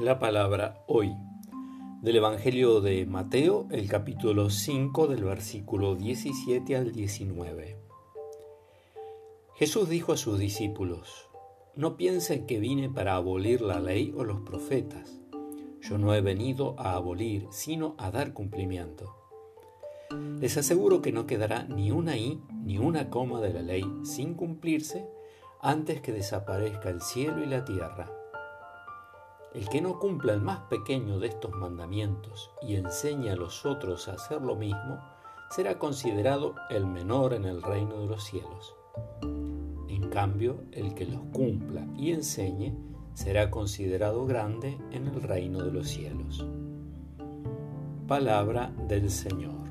La palabra hoy del Evangelio de Mateo, el capítulo 5 del versículo 17 al 19. Jesús dijo a sus discípulos, no piensen que vine para abolir la ley o los profetas. Yo no he venido a abolir, sino a dar cumplimiento. Les aseguro que no quedará ni una i ni una coma de la ley sin cumplirse antes que desaparezca el cielo y la tierra. El que no cumpla el más pequeño de estos mandamientos y enseñe a los otros a hacer lo mismo, será considerado el menor en el reino de los cielos. En cambio, el que los cumpla y enseñe será considerado grande en el reino de los cielos. Palabra del Señor.